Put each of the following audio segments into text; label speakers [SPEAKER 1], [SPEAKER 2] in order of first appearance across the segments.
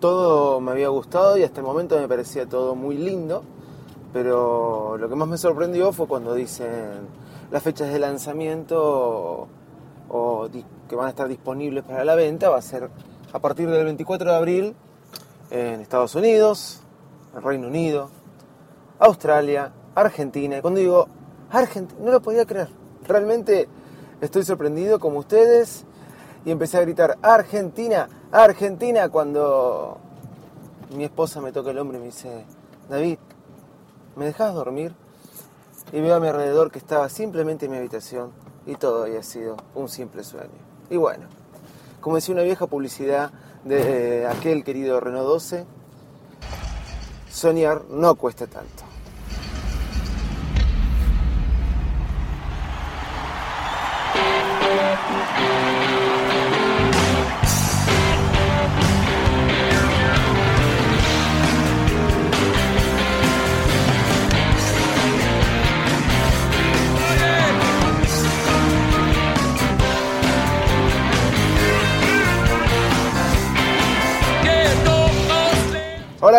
[SPEAKER 1] Todo me había gustado y hasta el momento me parecía todo muy lindo, pero lo que más me sorprendió fue cuando dicen las fechas de lanzamiento o que van a estar disponibles para la venta va a ser a partir del 24 de abril en Estados Unidos, Reino Unido, Australia, Argentina. Cuando digo Argentina, no lo podía creer. Realmente estoy sorprendido como ustedes y empecé a gritar Argentina, Argentina cuando mi esposa me toca el hombro y me dice, David, ¿me dejas dormir? Y veo a mi alrededor que estaba simplemente en mi habitación y todo había sido un simple sueño. Y bueno, como decía una vieja publicidad de aquel querido Renault 12, soñar no cuesta tanto.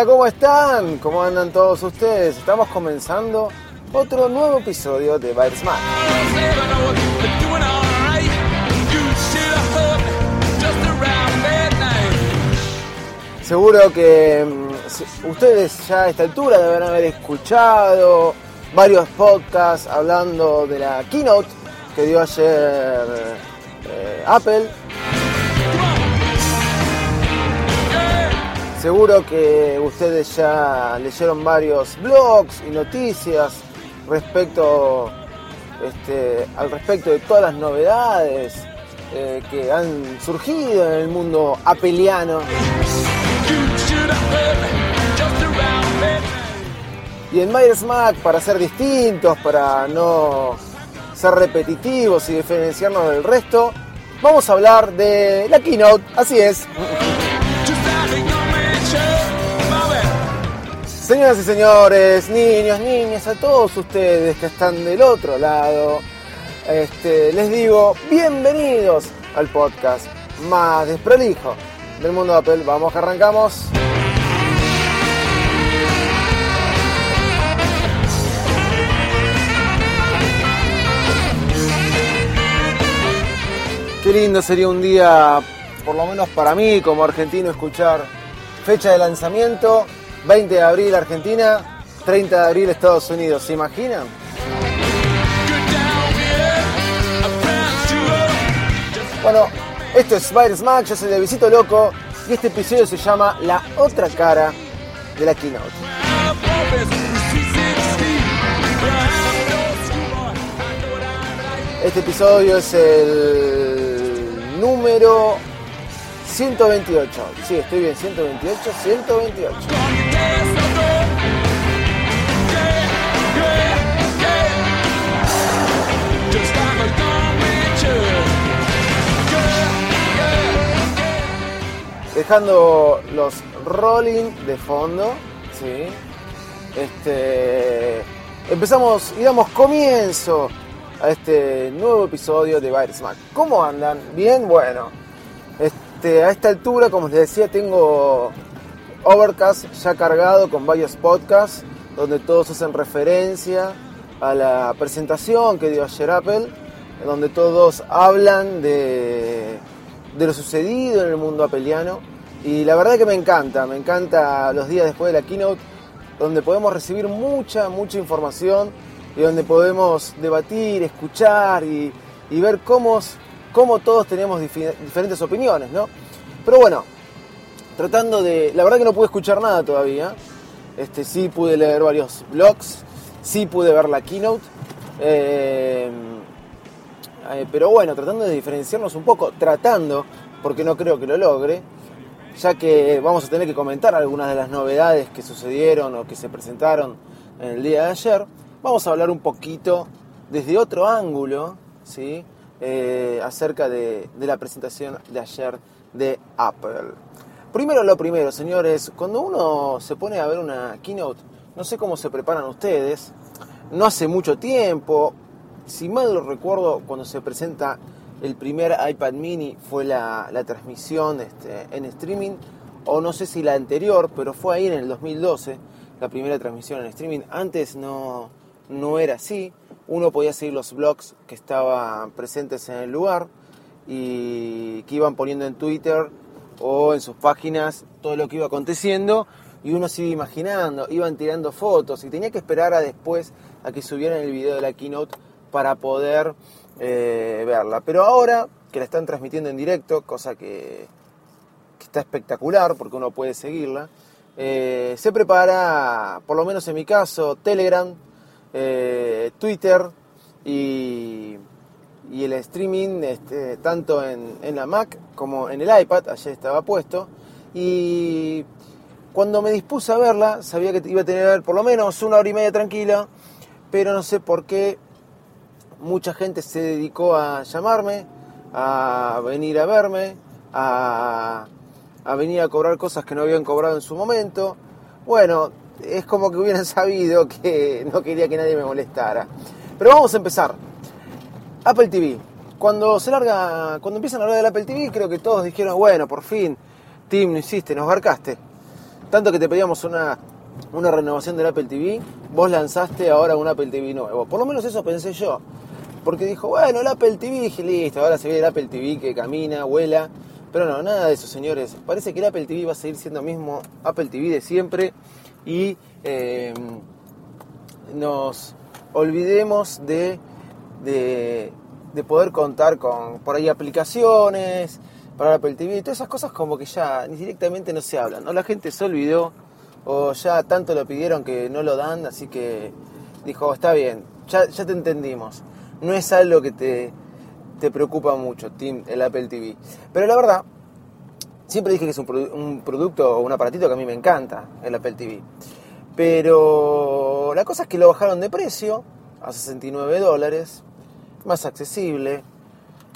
[SPEAKER 1] ¿Cómo están? ¿Cómo andan todos ustedes? Estamos comenzando otro nuevo episodio de Bite Smart. Seguro que mm, ustedes ya a esta altura deben haber escuchado varios podcasts hablando de la keynote que dio ayer eh, Apple Seguro que ustedes ya leyeron varios blogs y noticias respecto este, al respecto de todas las novedades eh, que han surgido en el mundo apeliano. Y en Myers Mac, para ser distintos, para no ser repetitivos y diferenciarnos del resto, vamos a hablar de la keynote, así es. Señoras y señores, niños, niñas, a todos ustedes que están del otro lado, este, les digo bienvenidos al podcast más desprolijo del mundo de Apple. Vamos que arrancamos. Qué lindo sería un día, por lo menos para mí como argentino, escuchar fecha de lanzamiento 20 de abril Argentina, 30 de abril Estados Unidos. ¿Se imaginan? Bueno, esto es Virus Max, yo soy Visito Loco y este episodio se llama La otra cara de la keynote. Este episodio es el número 128. Sí, estoy bien, 128, 128. Dejando los rolling de fondo, ¿sí? Este, empezamos y damos comienzo a este nuevo episodio de Virus. ¿Cómo andan? ¿Bien? Bueno, este, a esta altura, como les decía, tengo Overcast ya cargado con varios podcasts donde todos hacen referencia a la presentación que dio ayer Apple, donde todos hablan de de lo sucedido en el mundo apeliano. Y la verdad que me encanta, me encanta los días después de la keynote, donde podemos recibir mucha, mucha información y donde podemos debatir, escuchar y, ver cómo, cómo, todos tenemos diferentes opiniones, ¿no? Pero bueno, tratando de... La verdad que no pude escuchar nada todavía. Este, sí pude leer varios blogs, sí pude ver la keynote. Eh, eh, pero bueno, tratando de diferenciarnos un poco, tratando, porque no creo que lo logre, ya que vamos a tener que comentar algunas de las novedades que sucedieron o que se presentaron en el día de ayer, vamos a hablar un poquito desde otro ángulo, ¿sí? Eh, acerca de, la presentación de ayer de Apple. Primero lo primero, señores, cuando uno se pone a ver una keynote, no sé cómo se preparan ustedes, no hace mucho tiempo, si mal lo recuerdo, cuando se presenta el primer iPad mini fue la, transmisión este, en streaming, o no sé si la anterior, pero fue ahí en el 2012 la primera transmisión en streaming. Antes no, no era así, uno podía seguir los blogs que estaban presentes en el lugar y que iban poniendo en Twitter o en sus páginas todo lo que iba aconteciendo y uno se iba imaginando, iban tirando fotos y tenía que esperar a después a que subieran el video de la keynote para poder eh, verla. Pero ahora que la están transmitiendo en directo, cosa que, está espectacular porque uno puede seguirla, eh, se prepara, por lo menos en mi caso, Telegram, eh, Twitter y, el streaming este, tanto en, en, la Mac como en el iPad, ayer estaba puesto. Y cuando me dispuse a verla, sabía que iba a tener por lo menos una hora y media tranquila, pero no sé por qué mucha gente se dedicó a llamarme, a venir a verme, a, venir a cobrar cosas que no habían cobrado en su momento. Bueno, es como que hubieran sabido que no quería que nadie me molestara. Pero vamos a empezar. Apple TV. Cuando se larga, cuando empiezan a hablar del Apple TV, creo que todos dijeron, bueno, por fin, Tim, no hiciste, nos barcaste. Tanto que te pedíamos una, una renovación del Apple TV, vos lanzaste ahora un Apple TV nuevo. Por lo menos eso pensé yo. Porque dijo, bueno, el Apple TV, dije, listo, ahora se ve el Apple TV que camina, vuela. Pero no, nada de eso, señores. Parece que el Apple TV va a seguir siendo el mismo Apple TV de siempre. Y em, nos olvidemos de, de, poder contar con por ahí aplicaciones para Apple TV. Todas esas cosas como que ya ni directamente no se hablan. O la gente se olvidó o ya tanto lo pidieron que no lo dan. Así que dijo, está bien, ya, ya te entendimos no es algo que te, te preocupa mucho, Tim, el Apple TV. Pero la verdad, siempre dije que es un, producto o un aparatito que a mí me encanta, el Apple TV. Pero la cosa es que lo bajaron de precio a 69 dólares, más accesible,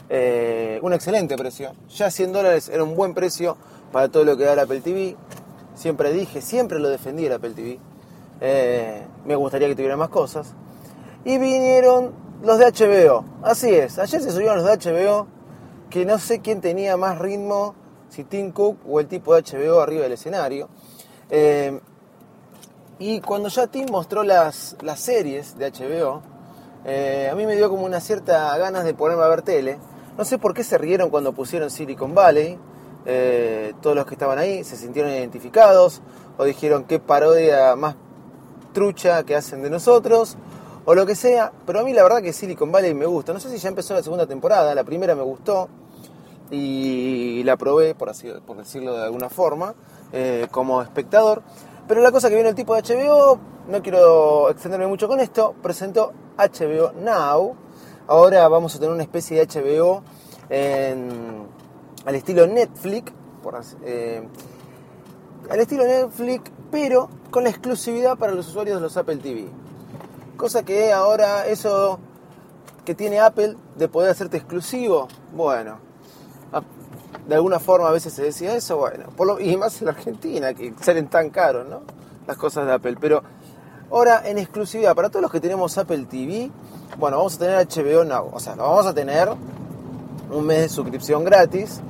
[SPEAKER 1] eh, un excelente precio. Ya 100 dólares era un buen precio para todo lo que da el Apple TV. Siempre dije, siempre lo defendí el Apple TV. Eh, me gustaría que tuviera más cosas. Y vinieron los de HBO, así es. Ayer se subieron los de HBO, que no sé quién tenía más ritmo, si Tim Cook o el tipo de HBO arriba del escenario. Eh, y cuando ya Tim mostró las, las series de HBO, eh, a mí me dio como una cierta ganas de ponerme a ver tele. No sé por qué se rieron cuando pusieron Silicon Valley. Eh, todos los que estaban ahí se sintieron identificados o dijeron qué parodia más trucha que hacen de nosotros o lo que sea, pero a mí la verdad que Silicon Valley me gusta. No sé si ya empezó la segunda temporada, la primera me gustó y la probé, por, así, decirlo de alguna forma, eh, como espectador. Pero la cosa que viene el tipo de HBO, no quiero extenderme mucho con esto, presentó HBO Now. Ahora vamos a tener una especie de HBO al estilo Netflix, eh, al estilo Netflix, pero con la exclusividad para los usuarios de los Apple TV. Cosa que ahora eso que tiene Apple de poder hacerte exclusivo, bueno, de alguna forma a veces se decía eso, bueno, y más en la Argentina, que salen tan caros, ¿no? Las cosas de Apple. Pero ahora en exclusividad, para todos los que tenemos Apple TV, bueno, vamos a tener HBO Now, o sea, vamos a tener un mes de suscripción gratis,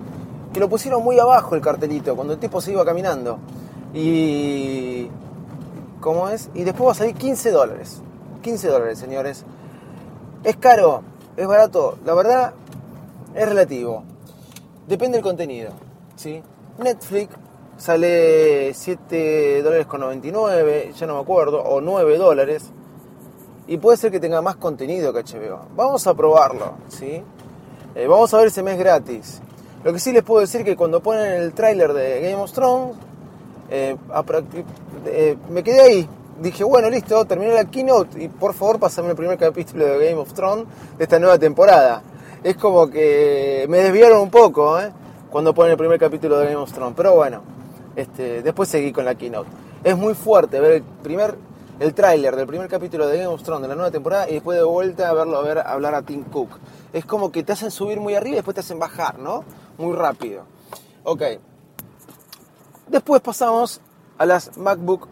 [SPEAKER 1] que lo pusieron muy abajo el cartelito, cuando el tipo se iba caminando. Y... ¿Cómo es? Y después va a salir 15 dólares. 15 dólares, señores. ¿Es caro? ¿Es barato? La verdad, es relativo. Depende del contenido. ¿sí? Netflix sale 7 dólares con 99, ya no me acuerdo, o 9 dólares. Y puede ser que tenga más contenido que HBO. Vamos a probarlo, ¿sí? Eh, vamos a ver ese mes gratis. Lo que sí les puedo decir que cuando ponen el tráiler de Game of Thrones, eh, eh, me quedé ahí, dije, bueno, listo, terminé la keynote y por favor pasame el primer capítulo de Game of Thrones de esta nueva temporada. Es como que me desviaron un poco, ¿eh? cuando ponen el primer capítulo de Game of Thrones. Pero bueno, este, después seguí con la keynote. Es muy fuerte ver el primer el tráiler del primer capítulo de Game of Thrones de la nueva temporada y después de vuelta a verlo a ver hablar a Tim Cook. Es como que te hacen subir muy arriba y después te hacen bajar, ¿no? Muy rápido. Ok. Después pasamos a las MacBook.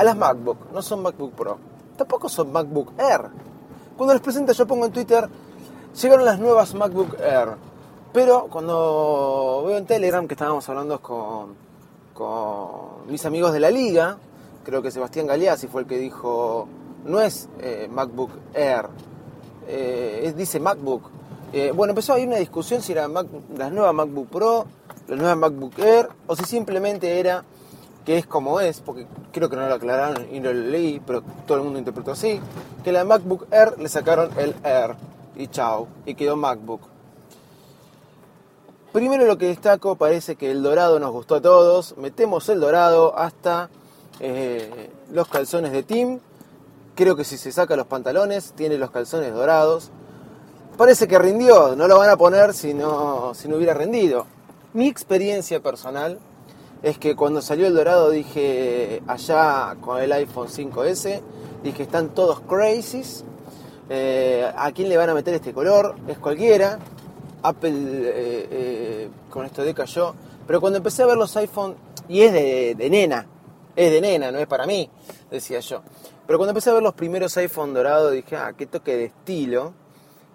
[SPEAKER 1] A las MacBook. No son MacBook Pro. Tampoco son MacBook Air. Cuando les presento yo pongo en Twitter, llegaron las nuevas MacBook Air. Pero cuando veo en Telegram que estábamos hablando con, con mis amigos de la liga, creo que Sebastián Galeazzi fue el que dijo, no es eh, MacBook Air, eh, dice MacBook. Eh, bueno, empezó a haber una discusión si era la nueva MacBook Pro, la nueva MacBook Air, o si simplemente era que es como es, porque creo que no lo aclararon y no lo leí, pero todo el mundo interpretó así, que la MacBook Air le sacaron el Air y chao, y quedó MacBook. Primero lo que destaco, parece que el dorado nos gustó a todos, metemos el dorado hasta eh, los calzones de Tim. Creo que si se saca los pantalones, tiene los calzones dorados. Parece que rindió, no lo van a poner si no, si no hubiera rendido. Mi experiencia personal es que cuando salió el dorado dije allá con el iPhone 5S, dije están todos crazies. Eh, ¿A quién le van a meter este color? Es cualquiera. Apple eh, con esto decayó. Pero cuando empecé a ver los iPhone, y es de, de nena, es de nena, no es para mí, decía yo. Pero cuando empecé a ver los primeros iPhone dorados dije, ah, qué toque de estilo.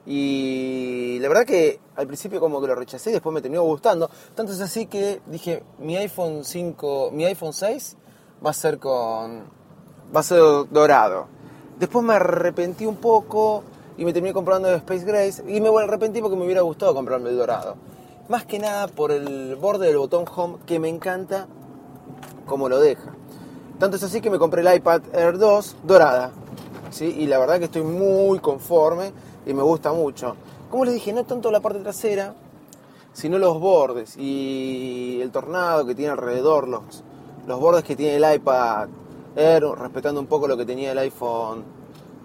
[SPEAKER 1] Y la verdad que al principio como que lo rechacé después me terminó gustando. Tanto es así que dije, mi iPhone 5, mi iPhone 6 va a ser con va a ser dorado. Después me arrepentí un poco y me terminé comprando el Space Grace y me arrepentí porque me hubiera gustado comprarme el dorado. Más que nada por el borde del botón home que me encanta como lo deja. Tanto es así que me compré el iPad Air 2 dorada. ¿sí? Y la verdad que estoy muy conforme y me gusta mucho. Como les dije, no tanto la parte trasera, sino los bordes y el tornado que tiene alrededor, los, los bordes que tiene el iPad Air, respetando un poco lo que tenía el iPhone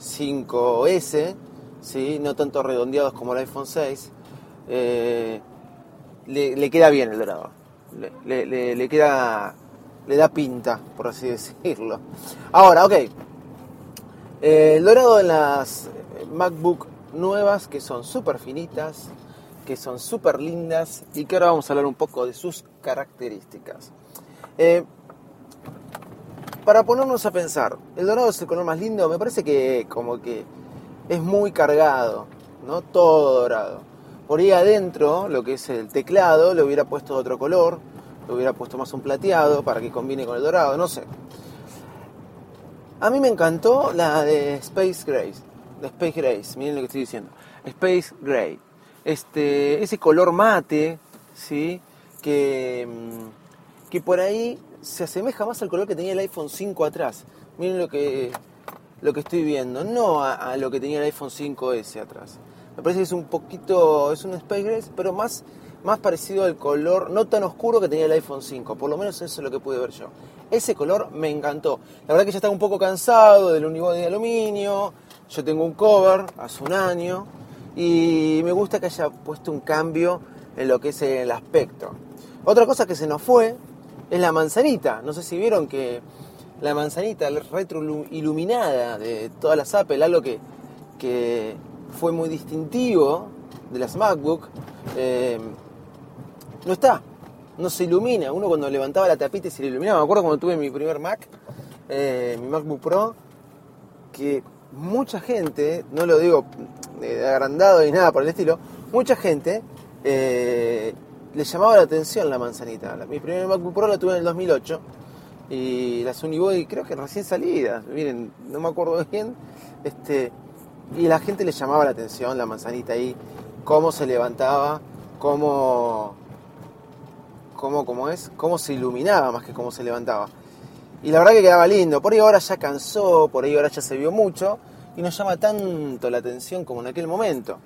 [SPEAKER 1] 5S, ¿sí? no tanto redondeados como el iPhone 6. Eh, le, queda bien el dorado. Le, le queda le da pinta, por así decirlo. Ahora, ok. Eh, el dorado en las MacBook nuevas que son súper finitas, que son súper lindas y que ahora vamos a hablar un poco de sus características. Eh, para ponernos a pensar, el dorado es el color más lindo, me parece que como que es muy cargado, ¿no? Todo dorado. Por ahí adentro, lo que es el teclado, le hubiera puesto otro color, hubiera puesto más un plateado para que combine con el dorado, no sé. A mí me encantó la de Space Grace, Space Grace, miren lo que estoy diciendo, Space Gray. Este, ese color mate, ¿sí? Que, mm, que por ahí se asemeja más al color que tenía el iPhone 5 atrás. Miren lo que, lo que estoy viendo, no a, a lo que tenía el iPhone 5S atrás. Me parece que es un poquito, es un Space Grace, pero más más parecido al color no tan oscuro que tenía el iPhone 5, por lo menos eso es lo que pude ver yo. Ese color me encantó. La verdad que ya estaba un poco cansado del unibody de aluminio, yo tengo un cover hace un año y me gusta que haya puesto un cambio en lo que es el aspecto. Otra cosa que se nos fue es la manzanita. No sé si vieron que la manzanita retroiluminada de todas las Apple, algo que, que fue muy distintivo de las MacBook, eh, no está, no se ilumina. Uno cuando levantaba la tapita y se iluminaba. Me acuerdo cuando tuve mi primer Mac, eh, mi MacBook Pro, que mucha gente, no lo digo de agrandado ni nada por el estilo, mucha gente eh, le llamaba la atención la manzanita. Mi primer MacBook Pro la tuve en el 2008 y las Unibody creo que recién salidas, miren, no me acuerdo bien, este, y la gente le llamaba la atención la manzanita ahí, cómo se levantaba, cómo cómo, es, cómo se iluminaba más que cómo se levantaba. Y la verdad que quedaba lindo. Por ahí ahora ya cansó, por ahí ahora ya se vio mucho y no llama tanto la atención como en aquel momento.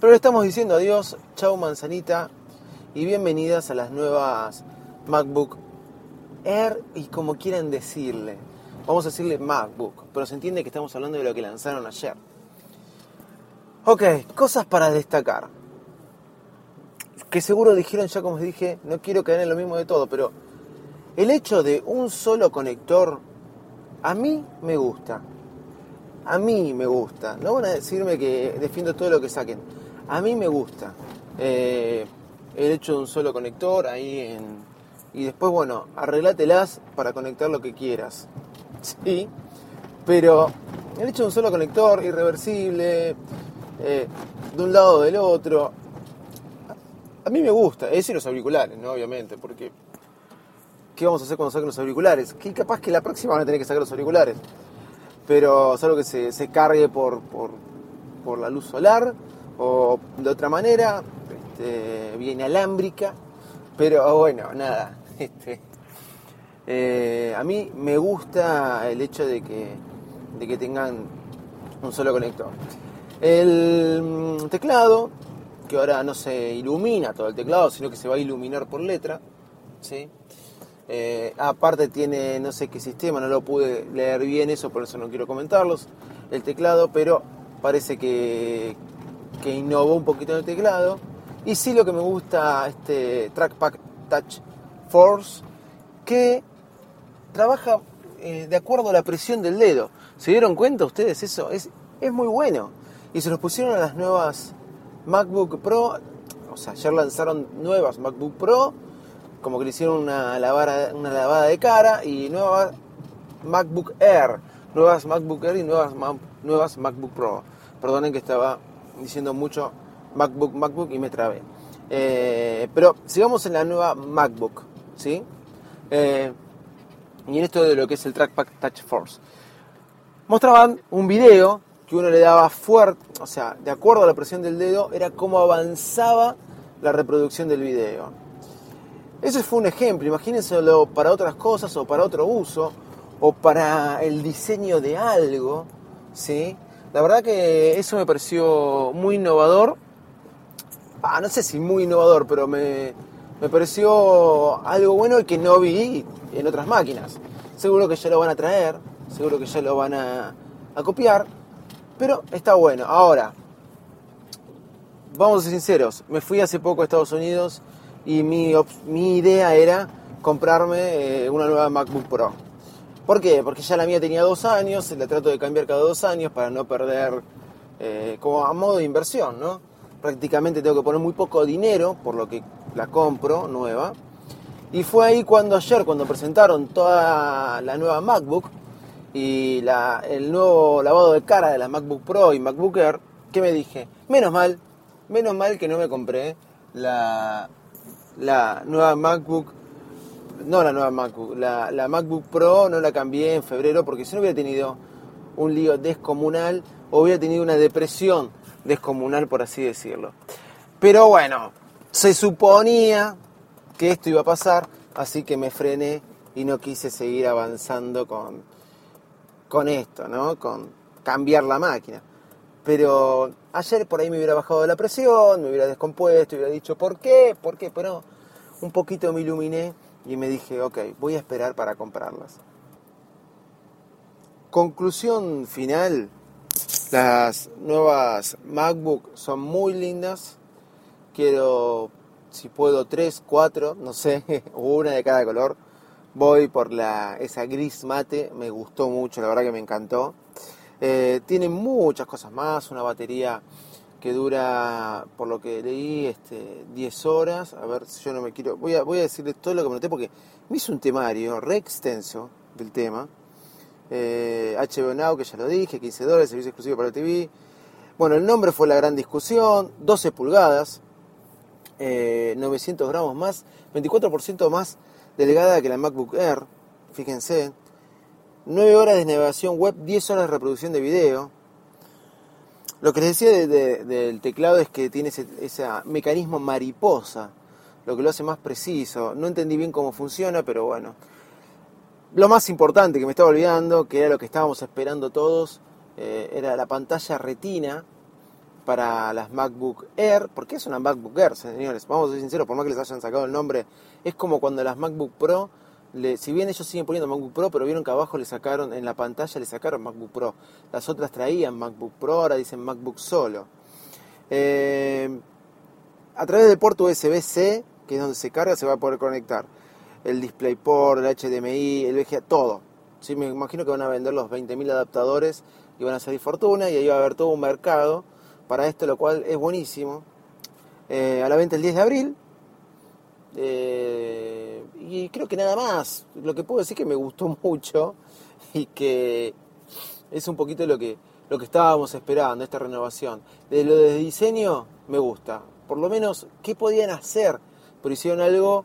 [SPEAKER 1] Pero le estamos diciendo adiós, chao manzanita y bienvenidas a las nuevas MacBook Air y como quieran decirle. Vamos a decirle MacBook, pero se entiende que estamos hablando de lo que lanzaron ayer. Ok, cosas para destacar que seguro dijeron ya como dije, no quiero caer en lo mismo de todo, pero el hecho de un solo conector, a mí me gusta. A mí me gusta. No van a decirme que defiendo todo lo que saquen. A mí me gusta. Eh, el hecho de un solo conector ahí en... Y después, bueno, arreglátelas para conectar lo que quieras. Sí, pero el hecho de un solo conector, irreversible, eh, de un lado o del otro, a mí me gusta. Es decir, los auriculares, ¿no? Obviamente, porque ¿qué vamos a hacer cuando saquen los auriculares? Que capaz que la próxima van a tener que sacar los auriculares. Pero es algo que se, cargue por, por, por, la luz solar o de otra manera, este, bien alámbrica. Pero bueno, nada. Este, eh, a mí me gusta el hecho de que, de que tengan un solo conector. El mm, teclado, que ahora no se ilumina todo el teclado, sino que se va a iluminar por letra. ¿sí? Eh, aparte tiene no sé qué sistema, no lo pude leer bien eso, por eso no quiero comentarlos. El teclado, pero parece que, que innovó un poquito en el teclado. Y sí lo que me gusta este Trackpad Touch Force, que trabaja eh, de acuerdo a la presión del dedo. ¿Se dieron cuenta ustedes eso? Es, es muy bueno. Y se los pusieron a las nuevas MacBook Pro. O sea, ayer lanzaron nuevas MacBook Pro como que le hicieron una lavada, una lavada de cara y nuevas MacBook Air, nuevas MacBook Air y nuevas, nuevas MacBook Pro. Perdonen que estaba diciendo mucho MacBook, MacBook y me trabé. Eh, pero sigamos en la nueva MacBook, ¿sí? Eh, y en esto de lo que es el Trackpad Touch Force. Mostraban un video que uno le daba fuerte, o sea, de acuerdo a la presión del dedo, era cómo avanzaba la reproducción del video. Ese fue un ejemplo, imagínenselo para otras cosas o para otro uso o para el diseño de algo, ¿sí? La verdad que eso me pareció muy innovador. Ah, no sé si muy innovador, pero me, pareció algo bueno y que no vi en otras máquinas. Seguro que ya lo van a traer, seguro que ya lo van a, a copiar, pero está bueno. Ahora, vamos a ser sinceros, me fui hace poco a Estados Unidos y mi, mi idea era comprarme eh, una nueva MacBook Pro. ¿Por qué? Porque ya la mía tenía dos años, la trato de cambiar cada dos años para no perder eh, como a modo de inversión, ¿no? Prácticamente tengo que poner muy poco dinero, por lo que la compro nueva. Y fue ahí cuando ayer, cuando presentaron toda la nueva MacBook y la, el nuevo lavado de cara de la MacBook Pro y MacBook Air, que me dije, menos mal, menos mal que no me compré la la nueva MacBook, no la nueva MacBook, la, MacBook Pro no la cambié en febrero porque si no hubiera tenido un lío descomunal o hubiera tenido una depresión descomunal, por así decirlo. Pero bueno, se suponía que esto iba a pasar, así que me frené y no quise seguir avanzando con, con esto, ¿no? Con cambiar la máquina. Pero ayer por ahí me hubiera bajado la presión, me hubiera descompuesto, hubiera dicho, ¿por qué? ¿Por qué? Pero un poquito me iluminé y me dije, ok, voy a esperar para comprarlas. Conclusión final, las nuevas MacBook son muy lindas. Quiero, si puedo, tres, cuatro, no sé, una de cada color. Voy por la, esa gris mate, me gustó mucho, la verdad que me encantó. Eh, tiene muchas cosas más, una batería que dura, por lo que leí, este, 10 horas. A ver si yo no me quiero. Voy a, decirles todo lo que me noté porque me hizo un temario re extenso del tema. Eh, HBO Now, que ya lo dije, 15 dólares, servicio exclusivo para TV. Bueno, el nombre fue la gran discusión, 12 pulgadas, 900 eh, gramos más, 24% más delgada que la MacBook Air, fíjense, 9 horas de navegación web, 10 horas de reproducción de video. Lo que les decía del teclado es que tiene ese, mecanismo mariposa, lo que lo hace más preciso. No entendí bien cómo funciona, pero bueno. Lo más importante que me estaba olvidando, que era lo que estábamos esperando todos, eh, era la pantalla retina para las MacBook Air. ¿Por qué es una MacBook Air, señores? Vamos a ser sinceros, por más que les hayan sacado el nombre, es como cuando las MacBook Pro si bien ellos siguen poniendo MacBook Pro, pero vieron que abajo le sacaron, en la pantalla le sacaron MacBook Pro. Las otras traían MacBook Pro, ahora dicen MacBook solo. Eh, a través del puerto USB-C, que es donde se carga, se va a poder conectar el DisplayPort, el HDMI, el VGA, todo. ¿Sí? Me imagino que van a vender los 20.000 adaptadores y van a salir fortuna y ahí va a haber todo un mercado para esto, lo cual es buenísimo. Eh, a la venta el 10 de abril. Eh, y creo que nada más. Lo que puedo decir que me gustó mucho y que es un poquito lo que, lo que estábamos esperando, esta renovación. De lo de diseño me gusta. Por lo menos, ¿qué podían hacer? Pero hicieron algo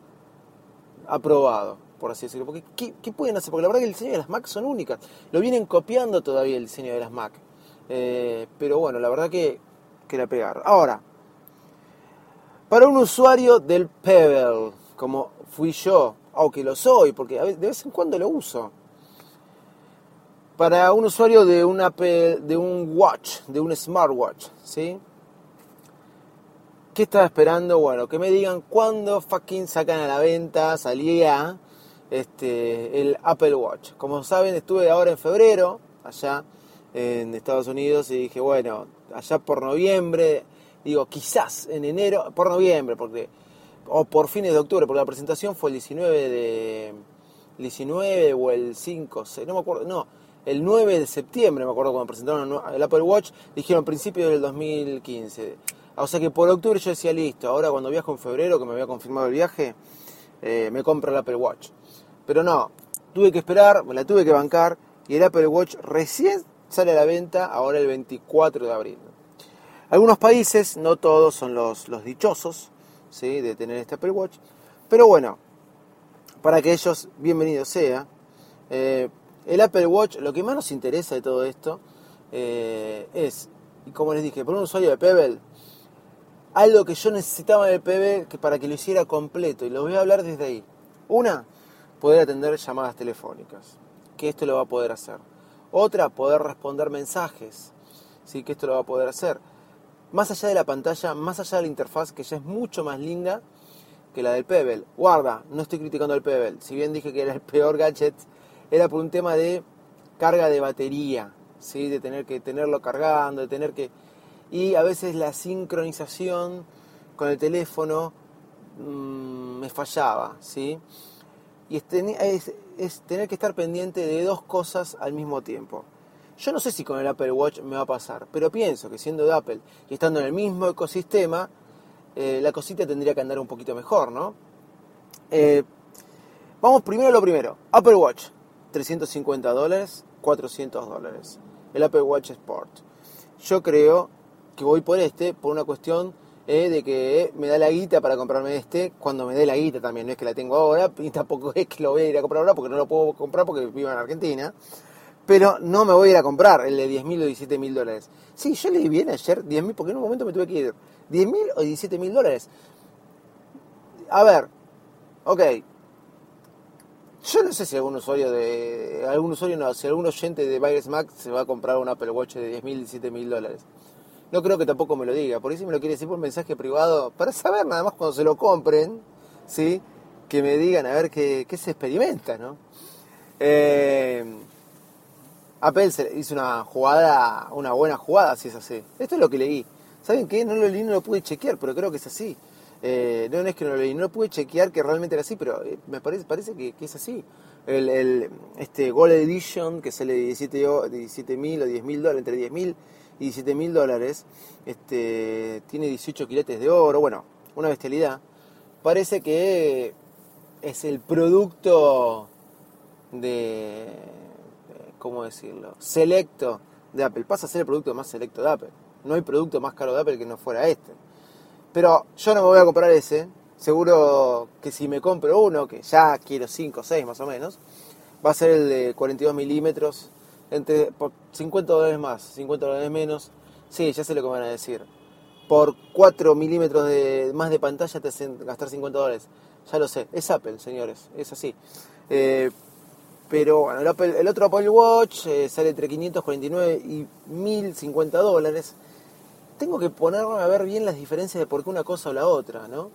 [SPEAKER 1] aprobado, por así decirlo. Porque, ¿qué, pueden hacer? Porque la verdad que el diseño de las Mac son únicas. Lo vienen copiando todavía el diseño de las Mac. Eh, pero bueno, la verdad que, que la pegaron. Ahora, para un usuario del Pebble, como fui yo, aunque lo soy, porque de vez en cuando lo uso. Para un usuario de un Apple, de un watch, de un smartwatch, ¿sí? ¿Qué estaba esperando? Bueno, que me digan cuándo fucking sacan a la venta, salía este, el Apple Watch. Como saben, estuve ahora en febrero, allá en Estados Unidos, y dije, bueno, allá por noviembre, digo, quizás en enero, por noviembre, porque o por fines de octubre, porque la presentación fue el 19 de 19 o el 5, no me acuerdo, no, el 9 de septiembre, me acuerdo cuando presentaron el Apple Watch, dijeron principios del 2015. O sea que por octubre yo decía, listo, ahora cuando viajo en febrero, que me había confirmado el viaje, eh, me compro el Apple Watch. Pero no, tuve que esperar, me la tuve que bancar, y el Apple Watch recién sale a la venta ahora el 24 de abril. Algunos países, no todos, son los, los dichosos ¿sí? de tener este Apple Watch, pero bueno, para que ellos, bienvenido sea. Eh, el Apple Watch, lo que más nos interesa de todo esto eh, es, como les dije, por un usuario de Pebble, algo que yo necesitaba del PB que para que lo hiciera completo, y lo voy a hablar desde ahí. Una, poder atender llamadas telefónicas, que esto lo va a poder hacer. Otra, poder responder mensajes, ¿sí? que esto lo va a poder hacer. Más allá de la pantalla, más allá de la interfaz, que ya es mucho más linda que la del Pebble. Guarda, no estoy criticando al Pebble. Si bien dije que era el peor gadget, era por un tema de carga de batería, ¿sí? de tener que tenerlo cargando, de tener que y a veces la sincronización con el teléfono mm, me fallaba, ¿sí? Y es, es, tener que estar pendiente de dos cosas al mismo tiempo. Yo no sé si con el Apple Watch me va a pasar, pero pienso que siendo de Apple y estando en el mismo ecosistema, eh, la cosita tendría que andar un poquito mejor, ¿no? Eh, vamos primero a lo primero. Apple Watch, 350 dólares, 400 dólares. El Apple Watch Sport. Yo creo que voy por este por una cuestión eh, de que me da la guita para comprarme este cuando me dé la guita también. No es que la tengo ahora y tampoco es que lo voy a ir a comprar ahora porque no lo puedo comprar porque vivo en Argentina. Pero no me voy a ir a comprar el de 10.000 o 17.000 dólares. Sí, yo le di bien ayer 10.000 porque en un momento me tuve que ir. 10.000 o 17.000 dólares. A ver, ok. Yo no sé si algún usuario de. algún usuario no, si algún oyente de Buyers Mac se va a comprar un Apple Watch de 10.000, 17.000 dólares. No creo que tampoco me lo diga. Por eso me lo quiere decir por mensaje privado, para saber nada más cuando se lo compren, ¿sí? Que me digan a ver qué, se experimenta, ¿no? Eh, Apple hizo una jugada, una buena jugada, si es así. Esto es lo que leí. ¿Saben qué? No lo leí, no lo pude chequear, pero creo que es así. Eh, no, es que no lo leí, no lo pude chequear que realmente era así, pero eh, me parece, parece que, es así. El, este Gold Edition que sale de 17 mil o 10 mil dólares, entre 10 mil y 17 mil dólares, este, tiene 18 quilates de oro, bueno, una bestialidad. Parece que es el producto de, ¿cómo decirlo? Selecto de Apple. Pasa a ser el producto más selecto de Apple. No hay producto más caro de Apple que no fuera este. Pero yo no me voy a comprar ese. Seguro que si me compro uno, que ya quiero 5 o 6 más o menos, va a ser el de 42 milímetros entre por 50 dólares más, 50 dólares menos, sí, ya sé lo que van a decir. Por 4 milímetros de, más de pantalla te hacen gastar 50 dólares. Ya lo sé, es Apple, señores, es así. Eh, pero bueno, el, otro Apple Watch eh, sale entre 549 y 1050 dólares. Tengo que ponerme a ver bien las diferencias de por qué una cosa o la otra, ¿no?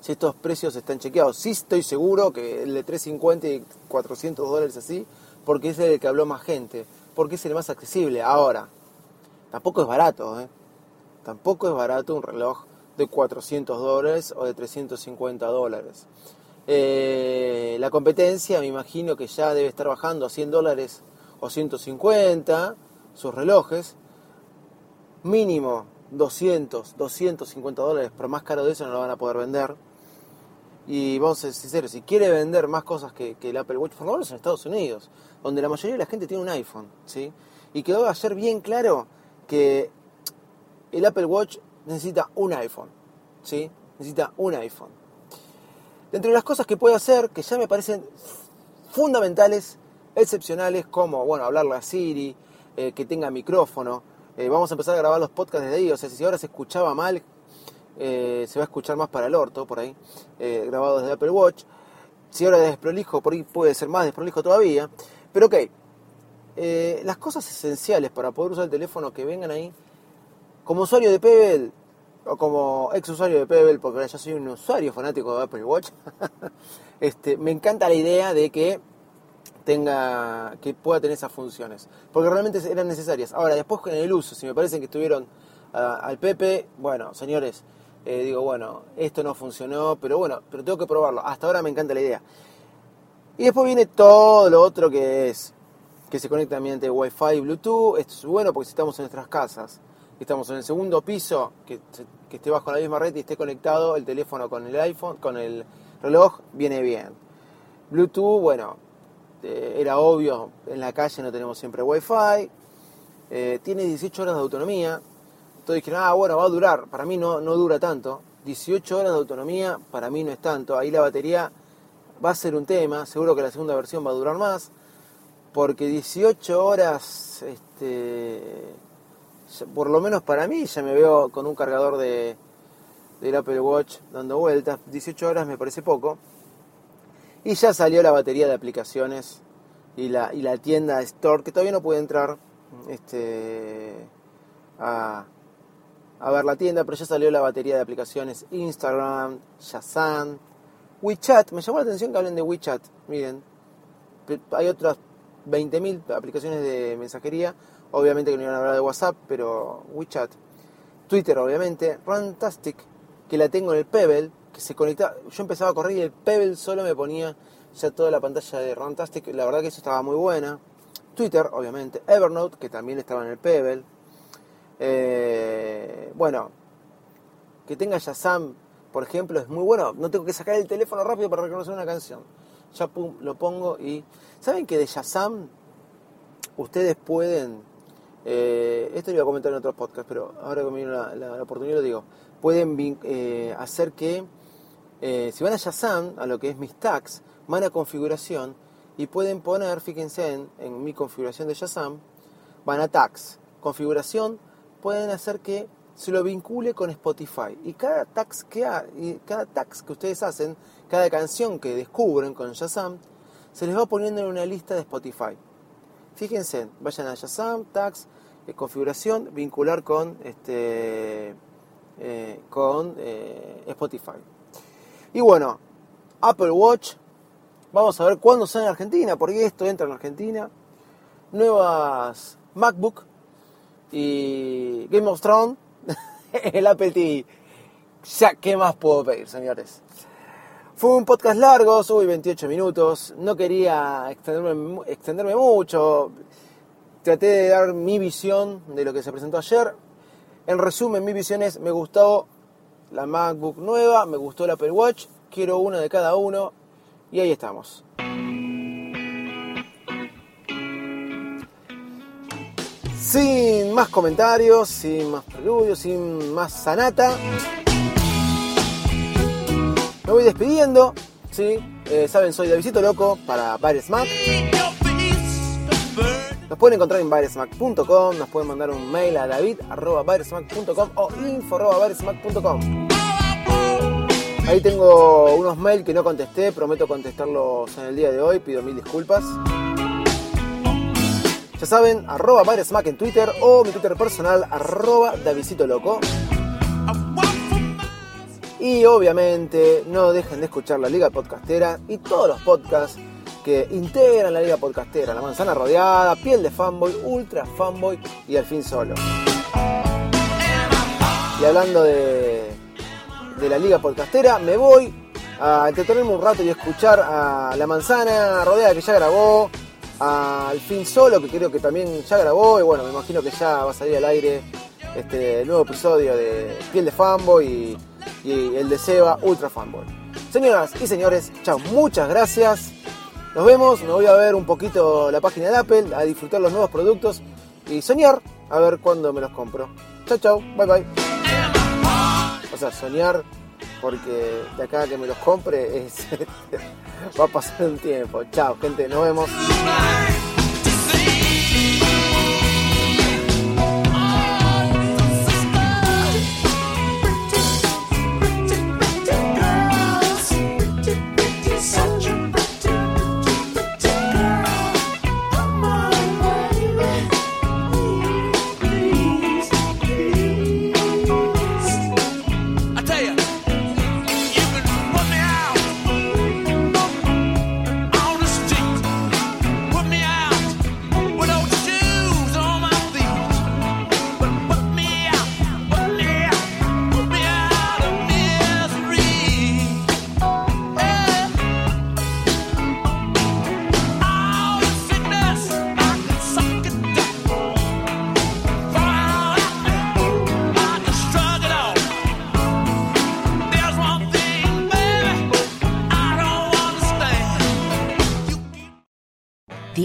[SPEAKER 1] Si estos precios están chequeados. Sí estoy seguro que el de 350 y 400 dólares así porque es el que habló más gente, porque es el más accesible. Ahora, tampoco es barato, ¿eh? Tampoco es barato un reloj de 400 dólares o de 350 dólares. Eh, la competencia me imagino que ya debe estar bajando a 100 dólares o 150 sus relojes. Mínimo 200, 250 dólares, pero más caro de eso no lo van a poder vender. Y vamos a ser sinceros, si quiere vender más cosas que, el Apple Watch, por lo menos en Estados Unidos, donde la mayoría de la gente tiene un iPhone, ¿sí? Y quedó ayer bien claro que el Apple Watch necesita un iPhone, ¿sí? Necesita un iPhone. Entre las cosas que puede hacer, que ya me parecen fundamentales, excepcionales, como, bueno, hablarle a Siri, eh, que tenga micrófono, eh, vamos a empezar a grabar los podcasts desde ahí, o sea, si ahora se escuchaba mal, eh, se va a escuchar más para el orto, por ahí, grabado desde Apple Watch. Si ahora es desprolijo, por ahí puede ser más desprolijo todavía. Pero ok, las cosas esenciales para poder usar el teléfono que vengan ahí, como usuario de Pebble, como ex usuario de Pebble, porque ahora ya soy un usuario fanático de Apple Watch, este, me encanta la idea de que tenga que pueda tener esas funciones, porque realmente eran necesarias. Ahora, después con el uso, si me parece que estuvieron al Pepe, bueno, señores, eh, digo, bueno, esto no funcionó, pero bueno, pero tengo que probarlo. Hasta ahora me encanta la idea. Y después viene todo lo otro que es que se conecta mediante Wi-Fi y Bluetooth. Esto es bueno porque si estamos en nuestras casas, estamos en el segundo piso, que, que esté bajo la misma red y esté conectado el teléfono con el iPhone, con el reloj, viene bien. Bluetooth, bueno, este, era obvio, en la calle no tenemos siempre wifi, eh, tiene 18 horas de autonomía, entonces dijeron, ah, bueno, va a durar, para mí no, no dura tanto, 18 horas de autonomía para mí no es tanto, ahí la batería va a ser un tema, seguro que la segunda versión va a durar más, porque 18 horas, este, por lo menos para mí, ya me veo con un cargador de, del Apple Watch dando vueltas, 18 horas me parece poco, y ya salió la batería de aplicaciones y la, y la tienda Store, que todavía no puede entrar este, a, ver la tienda, pero ya salió la batería de aplicaciones Instagram, Shazam, WeChat. Me llamó la atención que hablen de WeChat. Miren, hay otras 20.000 aplicaciones de mensajería. Obviamente que no iban a hablar de WhatsApp, pero WeChat. Twitter, obviamente. Runtastic, que la tengo en el Pebble, que se conectaba, yo empezaba a correr y el Pebble solo me ponía ya toda la pantalla de Runtastic, la verdad que eso estaba muy buena. Twitter, obviamente, Evernote, que también estaba en el Pebble. Eh, bueno, que tenga Shazam, por ejemplo, es muy bueno. No tengo que sacar el teléfono rápido para reconocer una canción. Ya lo pongo y... ¿Saben que de Shazam ustedes pueden... Eh, esto lo iba a comentar en otros podcasts, pero ahora que me viene la, oportunidad lo digo. Pueden eh, hacer que eh, si van a Shazam, a lo que es mis tags, van a configuración y pueden poner, fíjense en, mi configuración de Shazam, van a tags, configuración, pueden hacer que se lo vincule con Spotify. Y cada tags que, y cada tags que ustedes hacen, cada canción que descubren con Shazam, se les va poniendo en una lista de Spotify. Fíjense, vayan a Shazam, tags, eh, configuración, vincular con, este, eh, con Spotify. Y bueno, Apple Watch, vamos a ver cuándo sale en Argentina, porque esto entra en Argentina. Nuevas MacBook y Game of Thrones, el Apple TV. Ya, ¿qué más puedo pedir, señores? Fue un podcast largo, subí 28 minutos, no quería extenderme, mucho, traté de dar mi visión de lo que se presentó ayer. En resumen, mi visión es, me gustó la MacBook nueva, me gustó el Apple Watch, quiero una de cada uno y ahí estamos. Sin más comentarios, sin más preludios, sin más sanata. Me voy despidiendo, ¿sí? Eh, saben, soy Davidito Loco para Bares Mac. Nos pueden encontrar en baresmac.com, nos pueden mandar un mail a david.baresmac.com o info.baresmac.com. Ahí tengo unos mails que no contesté, prometo contestarlos en el día de hoy, pido mil disculpas. Ya saben, arroba baresmac en Twitter o mi Twitter personal, arroba Davidito Loco. Y obviamente no dejen de escuchar la Liga Podcastera y todos los podcasts que integran la liga podcastera, La Manzana Rodeada, Piel de Fanboy, Ultra Fanboy y Al fin Solo. Y hablando de,
[SPEAKER 2] de la Liga Podcastera. Me voy a entretenerme un rato y escuchar a La Manzana Rodea que ya grabó, al Fin Solo que creo que también ya grabó y bueno, me imagino que ya va a salir al aire este nuevo episodio de Piel de Fanboy y, y el de Seba Ultra Fanboy. Señoras y señores, chao, muchas gracias. Nos vemos, me voy a ver un poquito la página de Apple, a disfrutar los nuevos productos y soñar a ver cuándo me los compro. Chao, chao, bye bye. O sea, soñar porque de acá que me los compre es va a pasar un tiempo. Chao, gente, nos vemos.